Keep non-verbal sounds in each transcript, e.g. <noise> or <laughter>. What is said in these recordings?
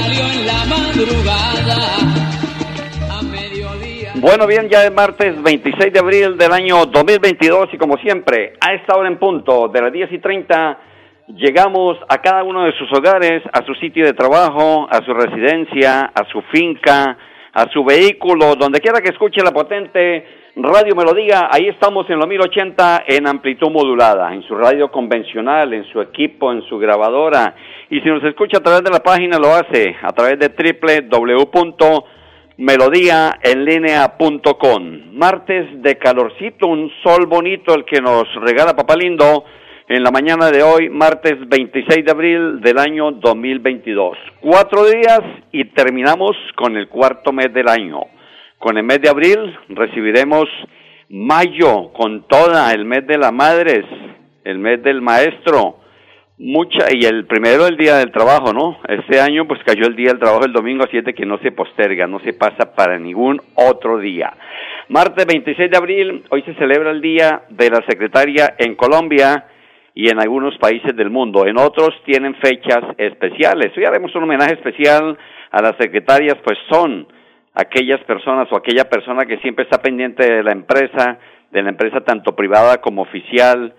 En la madrugada. Bueno, bien, ya es martes 26 de abril del año 2022 y como siempre, a esta hora en punto de las 10 y 30, llegamos a cada uno de sus hogares, a su sitio de trabajo, a su residencia, a su finca, a su vehículo, donde quiera que escuche la potente Radio Melodía, ahí estamos en los 1080 en amplitud modulada, en su radio convencional, en su equipo, en su grabadora. Y si nos escucha a través de la página, lo hace a través de www.melodiaenlinea.com. Martes de calorcito, un sol bonito el que nos regala Papá Lindo en la mañana de hoy, martes 26 de abril del año 2022. Cuatro días y terminamos con el cuarto mes del año. Con el mes de abril recibiremos mayo con toda, el mes de las madres, el mes del maestro, mucha, y el primero el día del trabajo, ¿no? Este año pues cayó el día del trabajo el domingo, así que no se posterga, no se pasa para ningún otro día. Martes 26 de abril, hoy se celebra el Día de la Secretaria en Colombia y en algunos países del mundo. En otros tienen fechas especiales. Hoy haremos un homenaje especial a las secretarias, pues son aquellas personas o aquella persona que siempre está pendiente de la empresa, de la empresa tanto privada como oficial,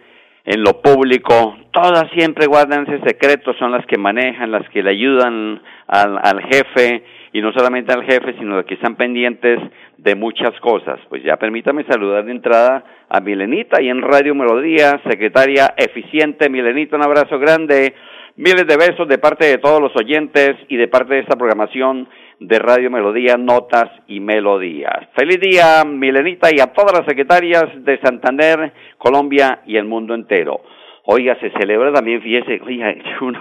en lo público, todas siempre guardan ese secreto, son las que manejan, las que le ayudan al, al jefe, y no solamente al jefe, sino las que están pendientes de muchas cosas. Pues ya permítame saludar de entrada a Milenita y en Radio Melodía, secretaria eficiente. Milenita, un abrazo grande, miles de besos de parte de todos los oyentes y de parte de esta programación de Radio Melodía, Notas y Melodías. Feliz día, Milenita, y a todas las secretarias de Santander, Colombia y el mundo entero. Oiga, se celebra también, fíjese, oiga, <laughs> uno,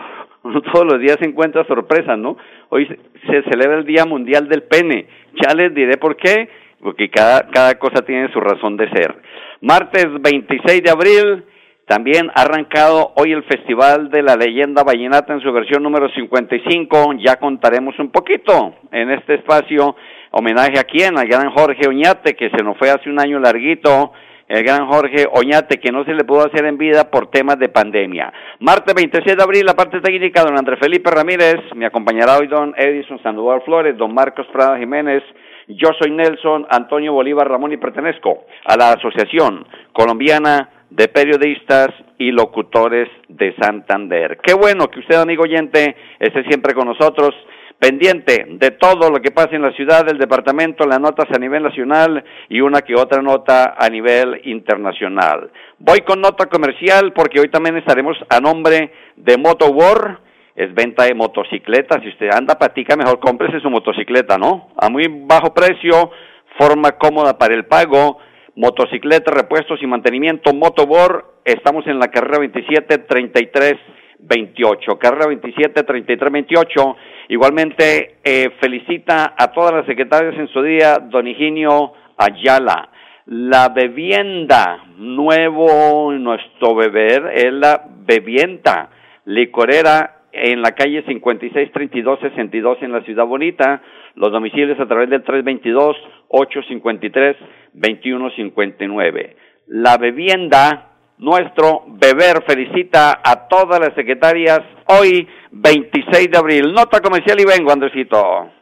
todos los días se encuentra sorpresas, ¿no? Hoy se, celebra el Día Mundial del Pene. Ya les diré por qué, porque cada, cada cosa tiene su razón de ser. Martes 26 de abril, también ha arrancado hoy el Festival de la Leyenda Vallenata en su versión número 55. Ya contaremos un poquito en este espacio. Homenaje a quién? Al gran Jorge Oñate, que se nos fue hace un año larguito. El gran Jorge Oñate, que no se le pudo hacer en vida por temas de pandemia. Martes 26 de abril, la parte técnica, don Andrés Felipe Ramírez. Me acompañará hoy don Edison Sandoval Flores, don Marcos Prada Jiménez. Yo soy Nelson Antonio Bolívar Ramón y pertenezco a la Asociación Colombiana de periodistas y locutores de Santander. Qué bueno que usted, amigo oyente, esté siempre con nosotros, pendiente de todo lo que pasa en la ciudad, el departamento, las notas a nivel nacional y una que otra nota a nivel internacional. Voy con nota comercial porque hoy también estaremos a nombre de Moto War, es venta de motocicletas. Si usted anda patica, mejor cómprese su motocicleta, ¿no? A muy bajo precio, forma cómoda para el pago motocicleta, repuestos y mantenimiento, Motobor, estamos en la carrera 27 33 28, carrera 27 33 28. Igualmente eh, felicita a todas las secretarias en su día, don Higinio Ayala. La bebienda, nuevo nuestro beber, es la bebienta licorera en la calle 563262 en la Ciudad Bonita. Los domicilios a través del 322-853-2159. La bebienda, nuestro beber, felicita a todas las secretarias hoy, 26 de abril. Nota comercial y vengo, Andresito.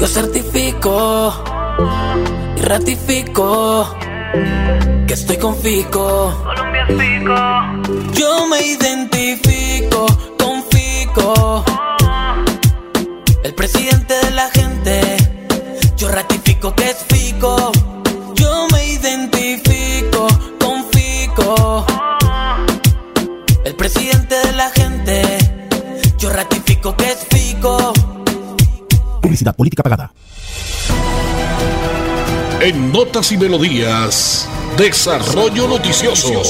Yo certifico y ratifico que estoy con Fico. Colombia Fico. Yo me identifico con Fico. El presidente Publicidad política pagada. En Notas y Melodías, Desarrollo Noticioso.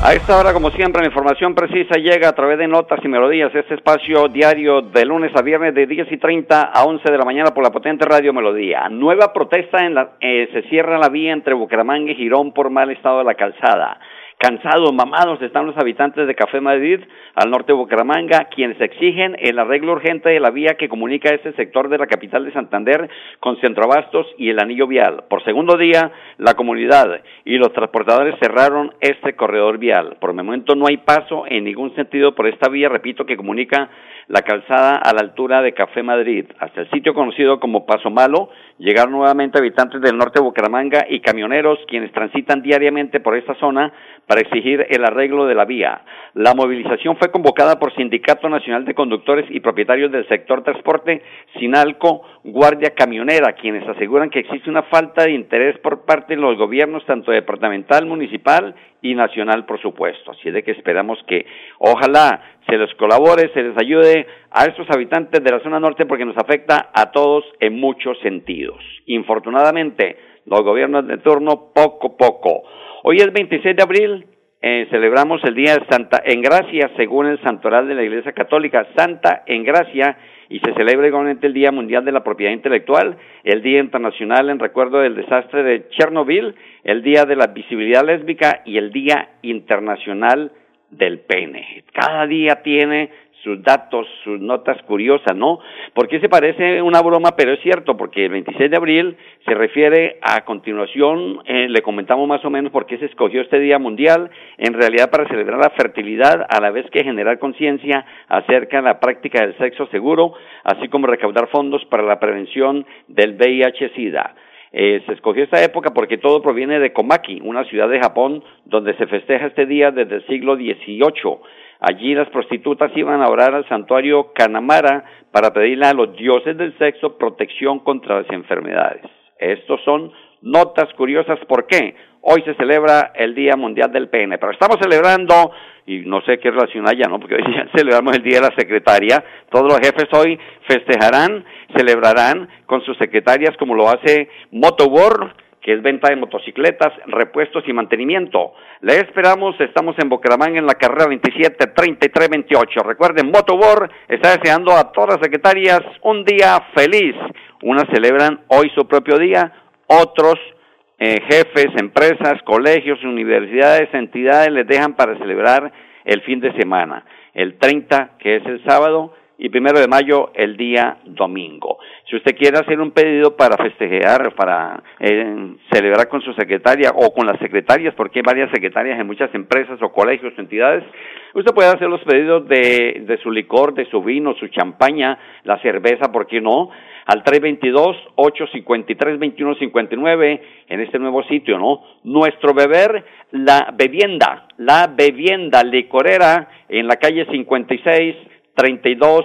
A esta hora, como siempre, la información precisa llega a través de Notas y Melodías, este espacio diario de lunes a viernes de 10 y 30 a 11 de la mañana por la potente radio Melodía. Nueva protesta en la, eh, se cierra la vía entre Bucaramanga y Girón por mal estado de la calzada. Cansados, mamados están los habitantes de Café Madrid, al norte de Bucaramanga, quienes exigen el arreglo urgente de la vía que comunica ese sector de la capital de Santander con Centroabastos y el anillo vial. Por segundo día, la comunidad y los transportadores cerraron este corredor vial. Por el momento no hay paso en ningún sentido por esta vía, repito, que comunica la calzada a la altura de Café Madrid. Hasta el sitio conocido como Paso Malo llegaron nuevamente habitantes del norte de Bucaramanga y camioneros quienes transitan diariamente por esta zona para exigir el arreglo de la vía. La movilización fue convocada por Sindicato Nacional de Conductores y Propietarios del Sector Transporte, Sinalco, Guardia Camionera, quienes aseguran que existe una falta de interés por parte de los gobiernos, tanto departamental, municipal y nacional, por supuesto. Así de que esperamos que ojalá se les colabore, se les ayude a estos habitantes de la zona norte porque nos afecta a todos en muchos sentidos. Infortunadamente, los gobiernos de turno poco a poco. Hoy es 26 de abril, eh, celebramos el Día de Santa Engracia, según el santoral de la Iglesia Católica, Santa Engracia, y se celebra igualmente el Día Mundial de la Propiedad Intelectual, el Día Internacional en recuerdo del desastre de Chernobyl, el Día de la Visibilidad Lésbica y el Día Internacional del Pene. Cada día tiene sus datos, sus notas curiosas, ¿no? Porque se parece una broma, pero es cierto, porque el 26 de abril se refiere a continuación, eh, le comentamos más o menos por qué se escogió este Día Mundial, en realidad para celebrar la fertilidad, a la vez que generar conciencia acerca de la práctica del sexo seguro, así como recaudar fondos para la prevención del VIH-Sida. Eh, se escogió esta época porque todo proviene de Komaki, una ciudad de Japón donde se festeja este día desde el siglo XVIII. Allí las prostitutas iban a orar al santuario Kanamara para pedirle a los dioses del sexo protección contra las enfermedades. Estos son notas curiosas. ¿Por qué? Hoy se celebra el Día Mundial del Pene, pero estamos celebrando, y no sé qué relación haya, ¿no? Porque hoy ya <laughs> celebramos el Día de la Secretaria. Todos los jefes hoy festejarán, celebrarán con sus secretarias como lo hace Motoworld, que es venta de motocicletas, repuestos y mantenimiento. Le esperamos, estamos en Bucaramanga en la carrera 27 33 28. Recuerden, Motobor está deseando a todas las secretarias un día feliz. Unas celebran hoy su propio día, otros eh, jefes, empresas, colegios, universidades, entidades les dejan para celebrar el fin de semana. El 30, que es el sábado, y primero de mayo el día domingo. Si usted quiere hacer un pedido para festejar, para eh, celebrar con su secretaria o con las secretarias, porque hay varias secretarias en muchas empresas o colegios o entidades, usted puede hacer los pedidos de, de su licor, de su vino, su champaña, la cerveza, ¿por qué no? Al 322-853-2159 en este nuevo sitio, ¿no? Nuestro beber, la bebienda, la bebienda licorera en la calle 56 32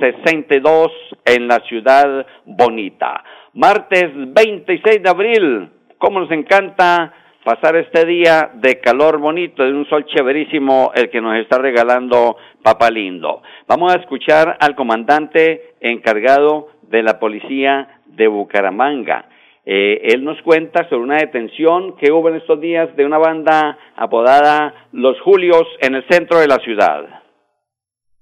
62 en la ciudad bonita. Martes 26 de abril, como nos encanta pasar este día de calor bonito, de un sol chéverísimo, el que nos está regalando Papá Lindo. Vamos a escuchar al comandante encargado de la policía de Bucaramanga. Eh, él nos cuenta sobre una detención que hubo en estos días de una banda apodada Los Julios en el centro de la ciudad.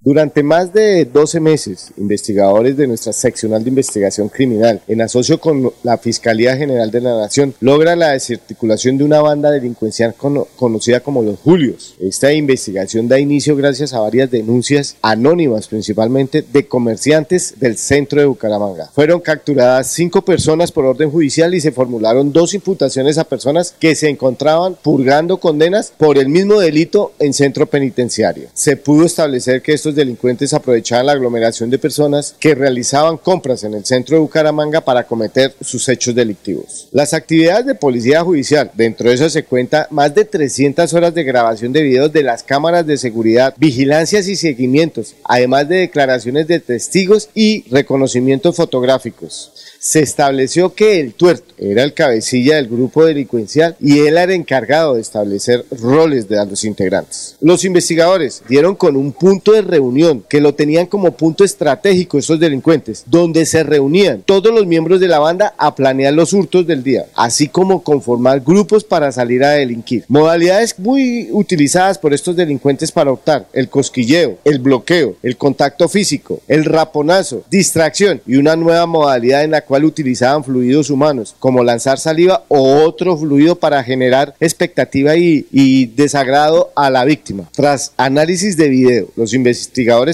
Durante más de 12 meses, investigadores de nuestra seccional de investigación criminal, en asocio con la Fiscalía General de la Nación, logran la desarticulación de una banda delincuencial cono- conocida como los Julios. Esta investigación da inicio gracias a varias denuncias anónimas, principalmente de comerciantes del centro de Bucaramanga. Fueron capturadas cinco personas por orden judicial y se formularon dos imputaciones a personas que se encontraban purgando condenas por el mismo delito en centro penitenciario. Se pudo establecer que estos delincuentes aprovechaban la aglomeración de personas que realizaban compras en el centro de Bucaramanga para cometer sus hechos delictivos. Las actividades de policía judicial, dentro de eso se cuenta más de 300 horas de grabación de videos de las cámaras de seguridad, vigilancias y seguimientos, además de declaraciones de testigos y reconocimientos fotográficos. Se estableció que el tuerto era el cabecilla del grupo delincuencial y él era encargado de establecer roles de los integrantes. Los investigadores dieron con un punto de reunión que lo tenían como punto estratégico estos delincuentes, donde se reunían todos los miembros de la banda a planear los hurtos del día, así como conformar grupos para salir a delinquir. Modalidades muy utilizadas por estos delincuentes para optar, el cosquilleo, el bloqueo, el contacto físico, el raponazo, distracción y una nueva modalidad en la cual utilizaban fluidos humanos, como lanzar saliva o otro fluido para generar expectativa y, y desagrado a la víctima. Tras análisis de video, los investigadores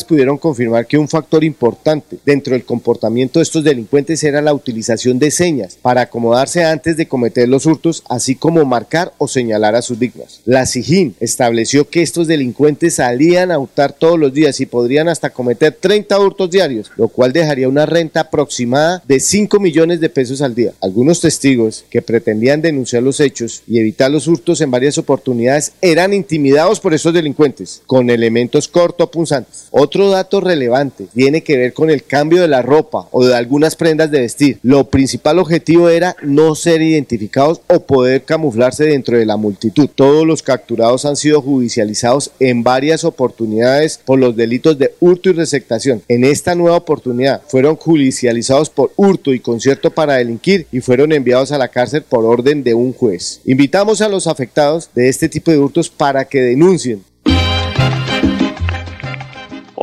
pudieron confirmar que un factor importante dentro del comportamiento de estos delincuentes era la utilización de señas para acomodarse antes de cometer los hurtos, así como marcar o señalar a sus víctimas. La SIJIN estableció que estos delincuentes salían a hurtar todos los días y podrían hasta cometer 30 hurtos diarios, lo cual dejaría una renta aproximada de 5 millones de pesos al día. Algunos testigos que pretendían denunciar los hechos y evitar los hurtos en varias oportunidades eran intimidados por estos delincuentes con elementos Otro dato relevante tiene que ver con el cambio de la ropa o de algunas prendas de vestir. Lo principal objetivo era no ser identificados o poder camuflarse dentro de la multitud. Todos los capturados han sido judicializados en varias oportunidades por los delitos de hurto y receptación. En esta nueva oportunidad fueron judicializados por hurto y concierto para delinquir y fueron enviados a la cárcel por orden de un juez. Invitamos a los afectados de este tipo de hurtos para que denuncien.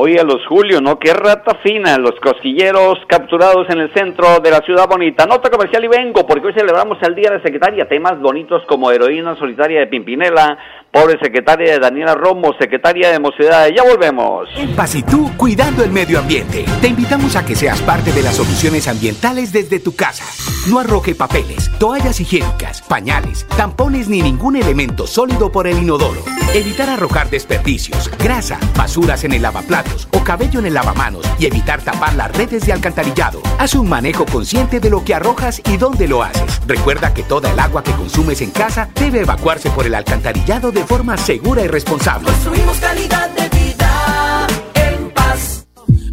Oye, los Julio, ¿no? Qué rata fina, los cosquilleros capturados en el centro de la ciudad bonita. Nota comercial y vengo, porque hoy celebramos el Día de la Secretaria. Temas bonitos como Heroína Solitaria de Pimpinela, Pobre Secretaria de Daniela Romo, Secretaria de Mocedades. Ya volvemos. En Paz y tú, cuidando el medio ambiente. Te invitamos a que seas parte de las soluciones ambientales desde tu casa. No arroje papeles, toallas higiénicas, pañales, tampones ni ningún elemento sólido por el inodoro. Evitar arrojar desperdicios, grasa, basuras en el lavaplatos o cabello en el lavamanos y evitar tapar las redes de alcantarillado. Haz un manejo consciente de lo que arrojas y dónde lo haces. Recuerda que toda el agua que consumes en casa debe evacuarse por el alcantarillado de forma segura y responsable. Construimos calidad de vida en paz.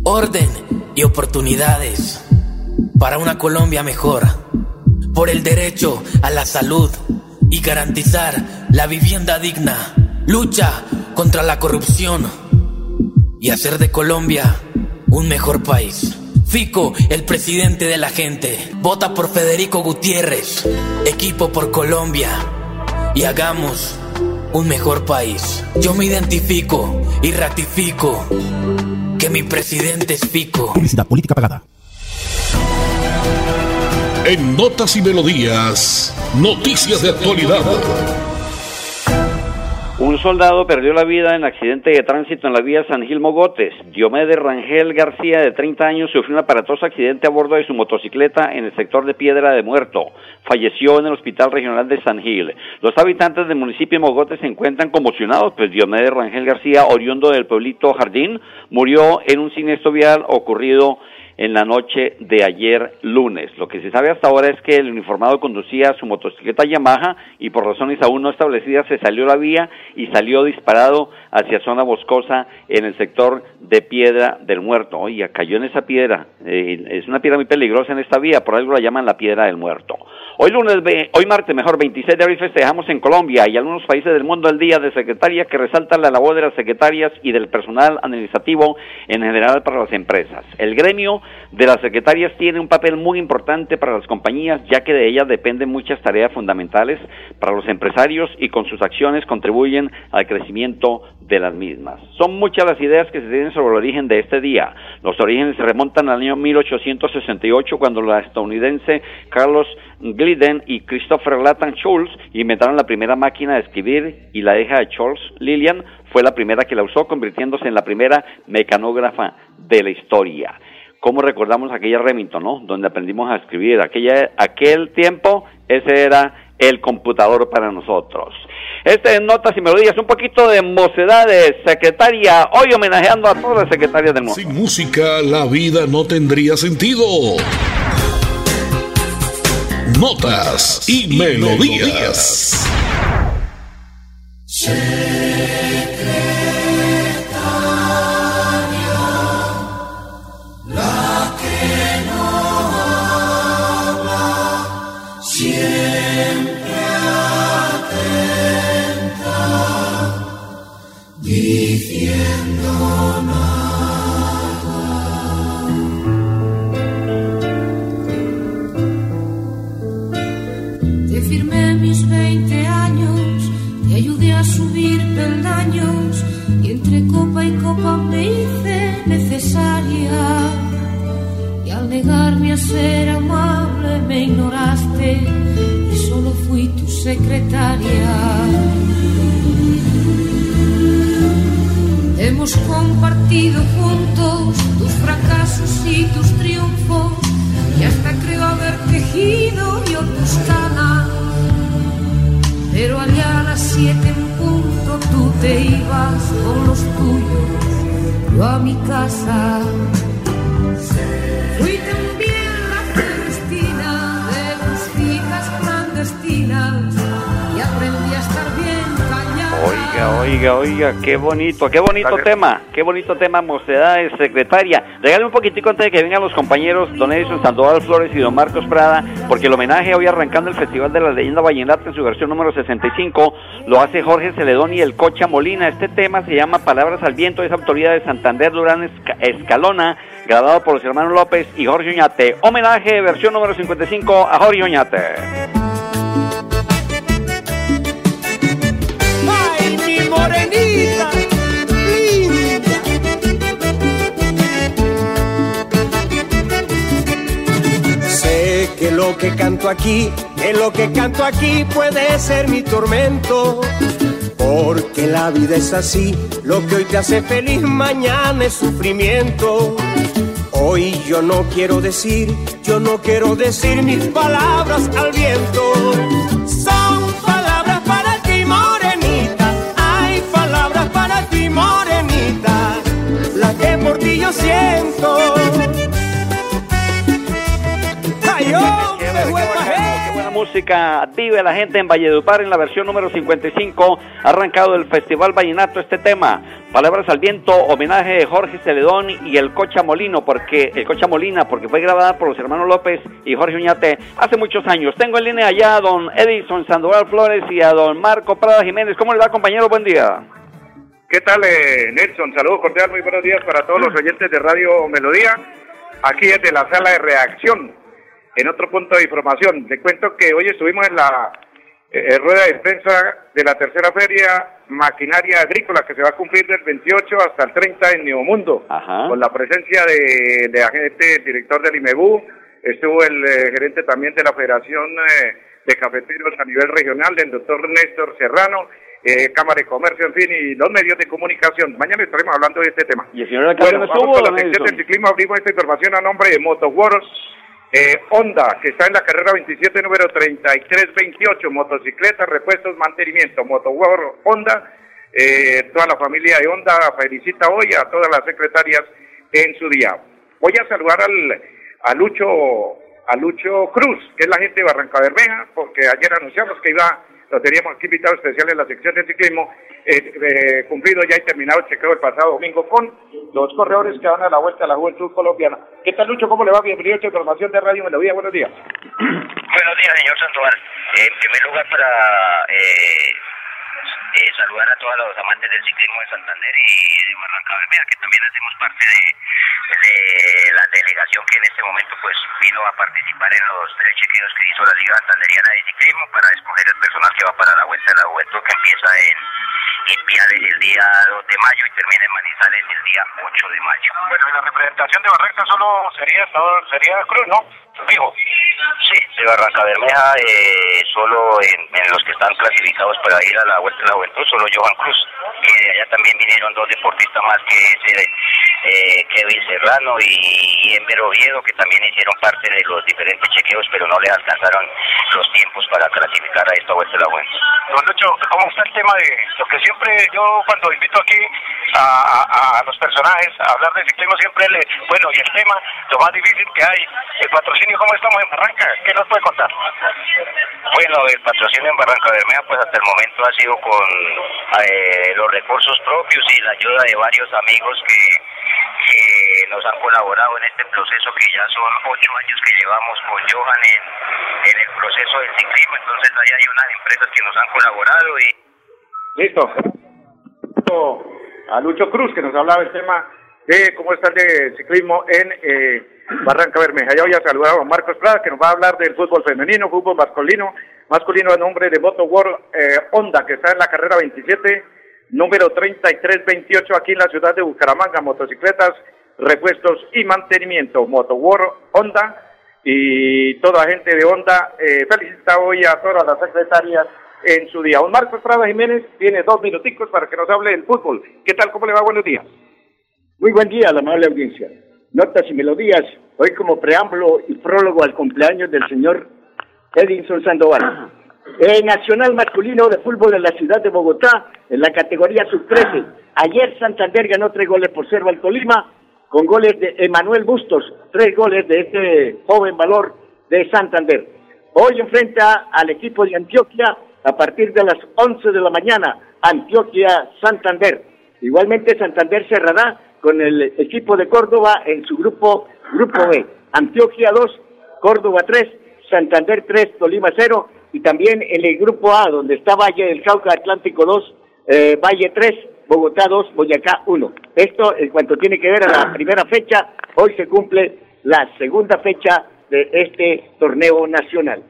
Orden y oportunidades para una Colombia mejor. Por el derecho a la salud y garantizar la vivienda digna. Lucha contra la corrupción y hacer de Colombia un mejor país. Fico, el presidente de la gente. Vota por Federico Gutiérrez. Equipo por Colombia. Y hagamos un mejor país. Yo me identifico y ratifico que mi presidente es Fico. Publicidad política pagada. En Notas y Melodías, noticias de actualidad. Un soldado perdió la vida en accidente de tránsito en la vía San Gil Mogotes. Diomedes Rangel García, de 30 años, sufrió un aparatoso accidente a bordo de su motocicleta en el sector de Piedra de Muerto. Falleció en el Hospital Regional de San Gil. Los habitantes del municipio de Mogotes se encuentran conmocionados, pues Diomedes Rangel García, oriundo del pueblito Jardín, murió en un siniestro vial ocurrido en la noche de ayer lunes. Lo que se sabe hasta ahora es que el uniformado conducía su motocicleta Yamaha y por razones aún no establecidas se salió la vía y salió disparado hacia zona boscosa en el sector de Piedra del Muerto. Oiga, cayó en esa piedra. Eh, es una piedra muy peligrosa en esta vía, por algo la llaman la Piedra del Muerto. Hoy lunes, hoy martes, mejor 26 de abril festejamos en Colombia y algunos países del mundo el Día de Secretaria que resalta la labor de las secretarias y del personal administrativo en general para las empresas. El gremio de las secretarias tiene un papel muy importante para las compañías ya que de ellas dependen muchas tareas fundamentales para los empresarios y con sus acciones contribuyen al crecimiento de las mismas. Son muchas las ideas que se tienen sobre el origen de este día. Los orígenes se remontan al año 1868 cuando la estadounidense Carlos Glidden y Christopher Lathan Schulz inventaron la primera máquina de escribir y la hija de Charles Lillian fue la primera que la usó convirtiéndose en la primera mecanógrafa de la historia. ¿Cómo recordamos aquella Remington, no? Donde aprendimos a escribir. Aquella, aquel tiempo, ese era el computador para nosotros. Este es Notas y Melodías, un poquito de mocedades, secretaria, hoy homenajeando a todas las secretarias del mundo. Sin música la vida no tendría sentido. Notas y melodías. Hemos compartido juntos tus fracasos y tus triunfos y hasta creo haber tejido yo tus canas. Pero allá a las siete en punto tú te ibas con los tuyos, yo a mi casa. Oiga, oiga, oiga, qué bonito, qué bonito tema, qué bonito tema, mocedades, secretaria. Regale un poquitico antes de que vengan los compañeros Don Edison Sandoval Flores y Don Marcos Prada, porque el homenaje hoy arrancando el Festival de la Leyenda Vallenata en su versión número 65 lo hace Jorge Celedón y el Cocha Molina. Este tema se llama Palabras al Viento, es autoría de Santander Durán Esca- Escalona, grabado por los hermanos López y Jorge Oñate. Homenaje, versión número 55 a Jorge Oñate. Lo que canto aquí, que lo que canto aquí puede ser mi tormento. Porque la vida es así, lo que hoy te hace feliz, mañana es sufrimiento. Hoy yo no quiero decir, yo no quiero decir mis palabras al viento. Son palabras para ti, morenita. Hay palabras para ti, morenita. Las que por ti yo siento. Música. Vive la gente en Valledupar en la versión número 55. Ha arrancado el Festival Vallenato este tema. Palabras al viento, homenaje de Jorge Celedón y el Cocha Molino, porque el Cocha Molina, porque fue grabada por los hermanos López y Jorge Uñate hace muchos años. Tengo en línea allá a don Edison Sandoval Flores y a don Marco Prada Jiménez. ¿Cómo le va, compañero? Buen día. ¿Qué tal, eh, Nelson? Saludos cordial, muy buenos días para todos los oyentes de Radio Melodía. Aquí desde la sala de reacción, en otro punto de información. Te cuento que hoy estuvimos en la eh, rueda de prensa de la tercera feria maquinaria agrícola que se va a cumplir del 28 hasta el 30 en Neomundo, con la presencia de, de agente, el director del IMEBU, estuvo el eh, gerente también de la Federación eh, de Cafeteros a nivel regional, del doctor Néstor Serrano, eh, Cámara de Comercio, en fin, y los medios de comunicación. Mañana estaremos hablando de este tema. Y el señor Bueno, no vamos con la sección del ciclismo. Abrimos esta información a nombre de Motoworos. Eh, Honda, que está en la carrera 27, número 3328. Motocicletas, repuestos, mantenimiento. Motoworos Honda. Eh, toda la familia de Honda felicita hoy a todas las secretarias en su día. Voy a saludar al, a Lucho a Lucho Cruz, que es la gente de Barranca Bermeja, porque ayer anunciamos que iba lo teníamos aquí invitado especial en la sección de ciclismo, eh, eh, cumplido ya y terminado el chequeo el pasado domingo con los corredores que van a la vuelta a la juventud colombiana. ¿Qué tal, Lucho? ¿Cómo le va? Bienvenido a esta información de Radio Melodía. Buenos días. Buenos días, señor Sandoval. En primer lugar, para eh, saludar a todos los amantes del ciclismo de Santander y de Barranca Bermeja, que también hacemos parte de, de la delegación que en este momento pues vino a participar en los tres chequeos que hizo la Liga Santanderiana de Ciclismo para escoger el personal que va para la Vuelta de la Juventud que empieza en Ipiales el día 2 de mayo y termina en Manizales el día 8 de mayo. Bueno, la representación de Barranca solo sería, sería Cruz, ¿no? Fijo. Sí, de Barranca Bermeja, eh, solo en, en, los que están clasificados para ir a la Vuelta de la Juventud, solo Johan Cruz. Y de allá también vinieron dos deportistas más que es eh, Kevin Serrano y, Ember Oviedo, que también hicieron parte de los diferentes chequeos, pero no les alcanzaron los tiempos para clasificar a esta Vuelta de la Juventud. Don Lucho, ¿cómo está el tema de lo que siempre yo cuando invito aquí a, a, a los personajes a hablar de ciclismo siempre le, bueno, y el tema, lo más difícil que hay, el patrocinio, ¿cómo estamos en Barranca? ¿Qué nos puede contar? Bueno, el patrocinio en Barranca Bermeja pues hasta el momento ha sido con eh, los recursos propios y la ayuda de varios amigos que, que nos han colaborado en este proceso que ya son ocho años que llevamos con Johan en, en el proceso del ciclismo, entonces ahí hay unas empresas que nos han colaborado y... Listo. A Lucho Cruz que nos hablaba del tema de cómo está el ciclismo en eh, Barranca Bermeja. Ya voy a saludar a Marcos Prada, que nos va a hablar del fútbol femenino, fútbol masculino, masculino a nombre de Moto World eh, Honda, que está en la carrera 27, número 3328, aquí en la ciudad de Bucaramanga, motocicletas, repuestos y mantenimiento. Moto World Honda y toda la gente de Honda eh, felicita hoy a todas las secretarias en su día. Un Marcos Prada Jiménez tiene dos minuticos para que nos hable del fútbol. ¿Qué tal? ¿Cómo le va? Buenos días. Muy buen día, la amable audiencia. Notas y melodías, hoy como preámbulo y prólogo al cumpleaños del señor Edinson Sandoval. El Nacional Masculino de Fútbol en la ciudad de Bogotá, en la categoría sub-13. Ayer Santander ganó tres goles por cero al Tolima, con goles de Emanuel Bustos, tres goles de este joven valor de Santander. Hoy enfrenta al equipo de Antioquia a partir de las 11 de la mañana, Antioquia-Santander. Igualmente Santander cerrará con el equipo de Córdoba en su grupo, grupo B. Antioquia 2, Córdoba 3, Santander 3, Tolima 0 y también en el grupo A donde está Valle del Cauca Atlántico 2, eh, Valle 3, Bogotá 2, Boyacá 1. Esto en cuanto tiene que ver a la <clears throat> primera fecha, hoy se cumple la segunda fecha de este torneo nacional.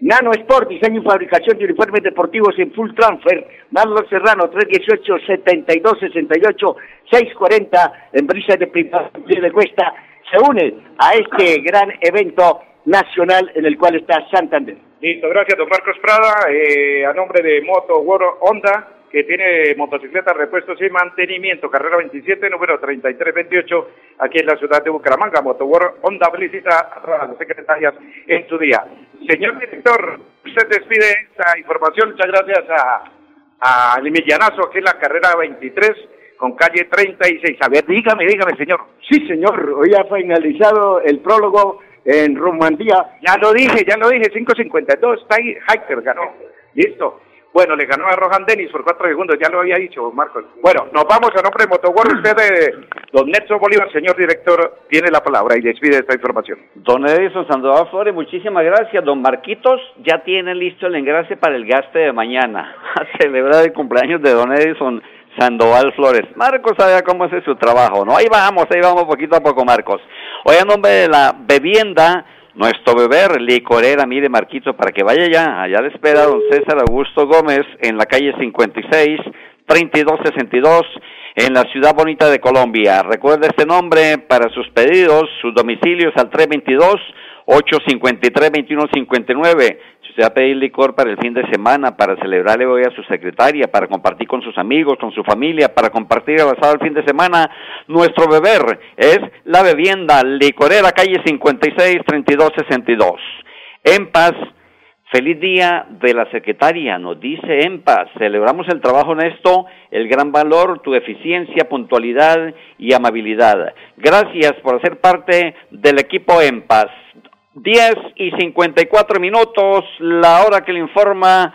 Nano Sport, diseño y fabricación de uniformes deportivos en full transfer. Marlon Serrano, 318-7268-640, en brisa de privado de cuesta, se une a este gran evento nacional en el cual está Santander. Listo, gracias, don Marcos Prada. Eh, a nombre de Moto World Honda, que tiene motocicletas, repuestos y mantenimiento, carrera 27, número 3328, aquí en la ciudad de Bucaramanga. Moto World Honda felicita a las secretarias en su día. Señor director, usted despide esta información. Muchas gracias a, a Millanazo, aquí en la carrera 23 con calle 36. A ver, dígame, dígame, señor. Sí, señor, hoy ha finalizado el prólogo en Romandía. Ya lo dije, ya lo dije, 5.52, Ty Hiker ganó. Listo. Bueno, le ganó a Rohan Dennis por cuatro segundos, ya lo había dicho, Marcos. Bueno, nos vamos a nombre de. Usted, eh, don Nelson Bolívar, señor director, tiene la palabra y despide esta información. Don Edison Sandoval Flores, muchísimas gracias. Don Marquitos, ya tiene listo el engrase para el gaste de mañana. <laughs> A celebrar el cumpleaños de Don Edison Sandoval Flores. Marcos sabe cómo hace su trabajo, ¿no? Ahí vamos, ahí vamos poquito a poco, Marcos. Hoy a nombre de la bebienda, nuestro beber licorera, mire Marquito, para que vaya ya, allá le espera don César Augusto Gómez en la calle 56, 3262, en la ciudad bonita de Colombia. Recuerde este nombre para sus pedidos, sus domicilios al 322 853 2159. Si usted va a pedir licor para el fin de semana, para celebrarle hoy a su secretaria, para compartir con sus amigos, con su familia, para compartir el asado el fin de semana, nuestro beber es la bebienda licorera calle 56 3262. En paz Feliz día de la secretaria, nos dice EMPAS. Celebramos el trabajo honesto, el gran valor, tu eficiencia, puntualidad y amabilidad. Gracias por ser parte del equipo EMPAS. 10 y 54 minutos, la hora que le informa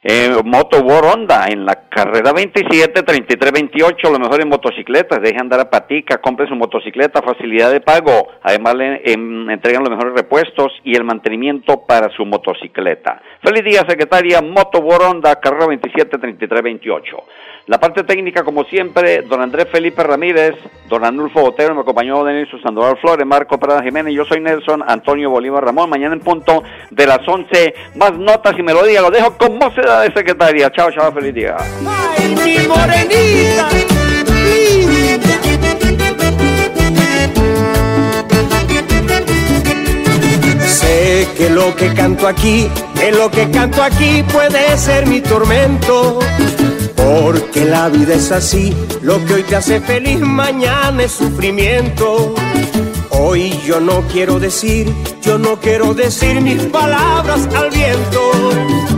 Eh, Moto World Honda en la carrera 27, 33, 28, lo mejor en motocicletas, deje andar a patica, compre su motocicleta, facilidad de pago, además le em, entregan los mejores repuestos y el mantenimiento para su motocicleta. Feliz día, secretaria Moto World Honda, carrera 27, 33, 28. La parte técnica, como siempre, don Andrés Felipe Ramírez, don Anulfo Botero, me acompañó Denis Sandoval Flores, Marco Prada Jiménez, yo soy Nelson Antonio Bolívar Ramón. Mañana en punto de las 11, más notas y melodías. Lo dejo con de secretaria. Chao, chao, feliz día. Ay, mi morenita. Sé que lo que canto aquí, que lo que canto aquí puede ser mi tormento. Porque la vida es así, lo que hoy te hace feliz, mañana es sufrimiento. Hoy yo no quiero decir, yo no quiero decir mis palabras al viento.